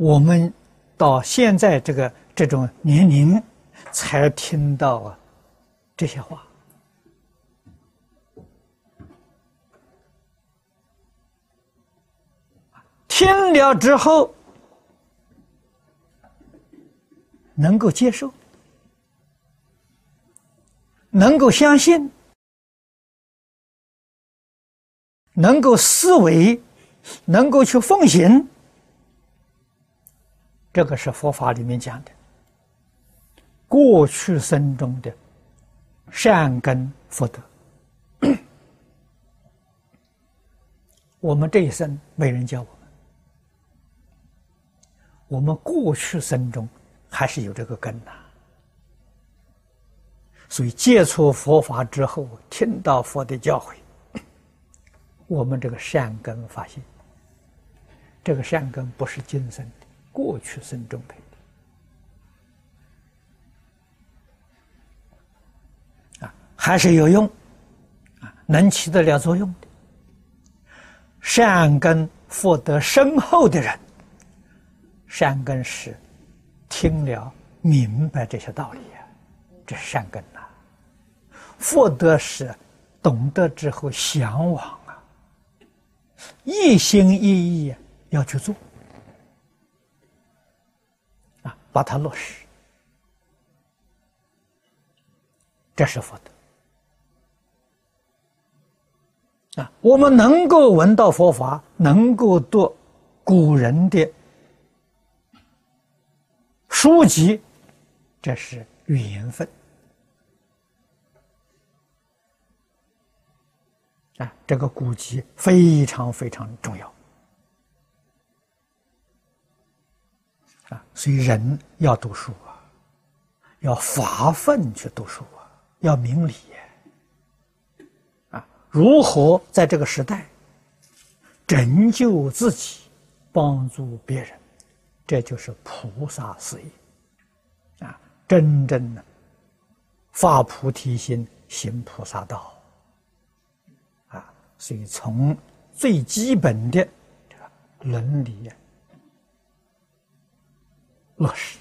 我们到现在这个这种年龄，才听到啊这些话。听了之后，能够接受，能够相信，能够思维，能够去奉行，这个是佛法里面讲的过去生中的善根福德。我们这一生没人教我们。我们过去生中还是有这个根呐，所以接触佛法之后，听到佛的教诲，我们这个善根发现，这个善根不是今生的，过去生中的啊，还是有用啊，能起得了作用的。善根福德深厚的人。善根是听了明白这些道理啊，这是善根呐。福德是懂得之后向往啊，一心一意要去做啊，把它落实，这是福德啊。我们能够闻到佛法，能够读古人的。书籍，这是缘分啊！这个古籍非常非常重要啊！所以人要读书啊，要发奋去读书啊，要明理啊！如何在这个时代拯救自己，帮助别人？这就是菩萨事业，啊，真正的发菩提心，行菩萨道，啊，所以从最基本的伦理落实。